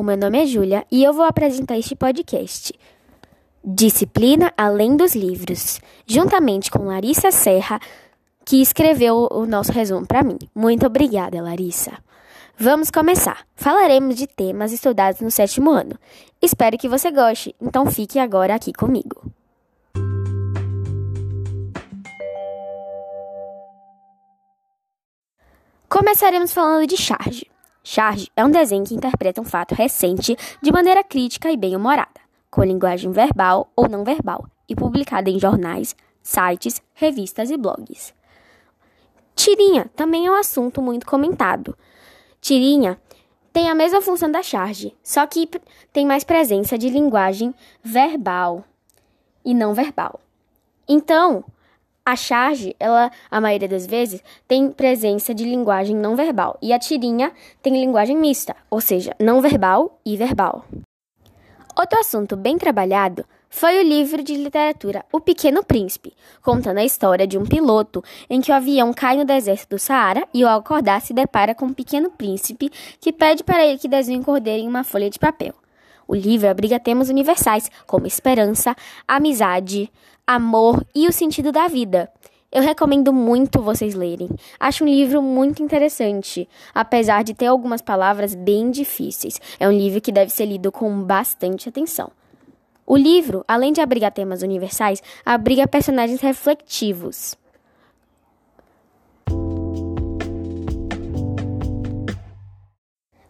o meu nome é Júlia e eu vou apresentar este podcast. Disciplina Além dos Livros, juntamente com Larissa Serra, que escreveu o nosso resumo para mim. Muito obrigada, Larissa. Vamos começar. Falaremos de temas estudados no sétimo ano. Espero que você goste, então fique agora aqui comigo. Começaremos falando de charge. Charge é um desenho que interpreta um fato recente de maneira crítica e bem-humorada, com linguagem verbal ou não verbal, e publicada em jornais, sites, revistas e blogs. Tirinha também é um assunto muito comentado. Tirinha tem a mesma função da charge, só que tem mais presença de linguagem verbal e não verbal. Então, a charge, ela, a maioria das vezes, tem presença de linguagem não verbal e a tirinha tem linguagem mista, ou seja, não verbal e verbal. Outro assunto bem trabalhado foi o livro de literatura O Pequeno Príncipe, contando a história de um piloto em que o avião cai no deserto do Saara e, ao acordar, se depara com um pequeno príncipe que pede para ele que desenhe um cordeiro em uma folha de papel. O livro abriga temas universais como esperança, amizade, amor e o sentido da vida. Eu recomendo muito vocês lerem. Acho um livro muito interessante, apesar de ter algumas palavras bem difíceis. É um livro que deve ser lido com bastante atenção. O livro, além de abrigar temas universais, abriga personagens reflexivos.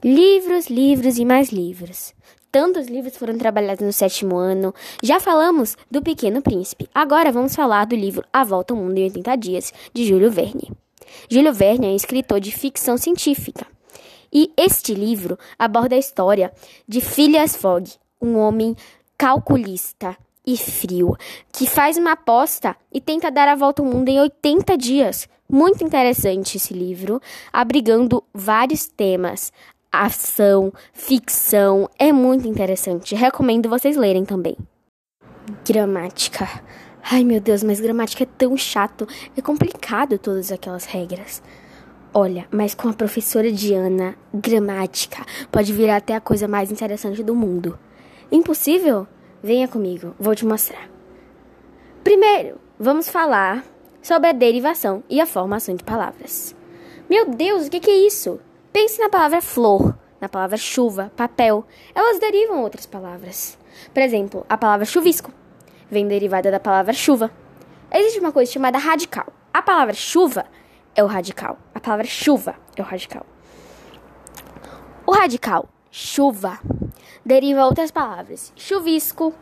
Livros, livros e mais livros. Tantos livros foram trabalhados no sétimo ano. Já falamos do Pequeno Príncipe. Agora vamos falar do livro A Volta ao Mundo em 80 Dias, de Júlio Verne. Júlio Verne é escritor de ficção científica. E este livro aborda a história de Phileas Fogg, um homem calculista e frio, que faz uma aposta e tenta dar a volta ao mundo em 80 dias. Muito interessante esse livro, abrigando vários temas, ação, ficção. É muito interessante. Recomendo vocês lerem também. Gramática. Ai meu Deus, mas gramática é tão chato. É complicado todas aquelas regras. Olha, mas com a professora Diana, gramática pode virar até a coisa mais interessante do mundo. Impossível? Venha comigo, vou te mostrar. Primeiro, vamos falar sobre a derivação e a formação de palavras. Meu Deus, o que é isso? Pense na palavra flor, na palavra chuva, papel. Elas derivam outras palavras. Por exemplo, a palavra chuvisco vem derivada da palavra chuva. Existe uma coisa chamada radical. A palavra chuva é o radical. A palavra chuva é o radical. O radical chuva deriva outras palavras. Chuvisco,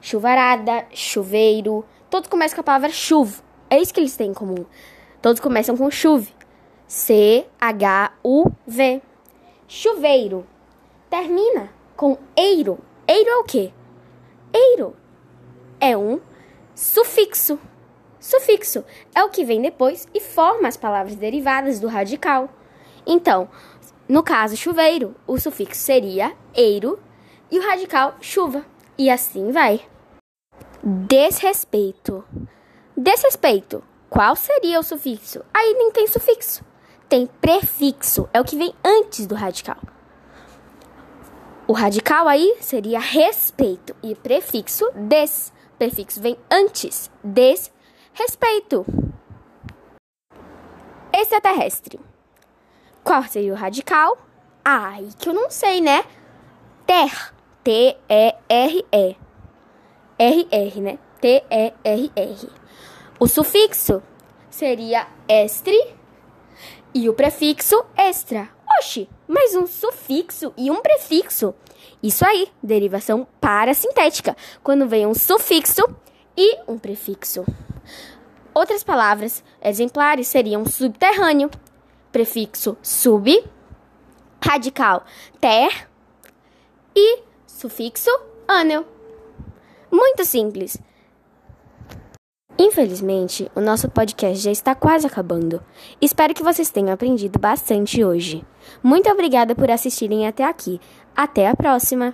chuvarada, chuveiro. Todos começam com a palavra chuva. É isso que eles têm em comum. Todos começam com chuve. C-H-U-V. Chuveiro. Termina com eiro. Eiro é o quê? Eiro é um sufixo. Sufixo é o que vem depois e forma as palavras derivadas do radical. Então, no caso chuveiro, o sufixo seria eiro e o radical chuva. E assim vai. Desrespeito. Desrespeito. Qual seria o sufixo? Aí nem tem sufixo tem prefixo, é o que vem antes do radical. O radical aí seria respeito e prefixo des. Prefixo vem antes. Desrespeito. Extraterrestre. Qual seria o radical? Ai, que eu não sei, né? Ter. T-E-R-E. R-R, né? T-E-R-R. O sufixo seria estre e o prefixo extra. Oxi, mais um sufixo e um prefixo. Isso aí, derivação parasintética, quando vem um sufixo e um prefixo. Outras palavras exemplares seriam subterrâneo, prefixo sub, radical ter e sufixo âneo. Muito simples. Infelizmente, o nosso podcast já está quase acabando. Espero que vocês tenham aprendido bastante hoje. Muito obrigada por assistirem até aqui. Até a próxima!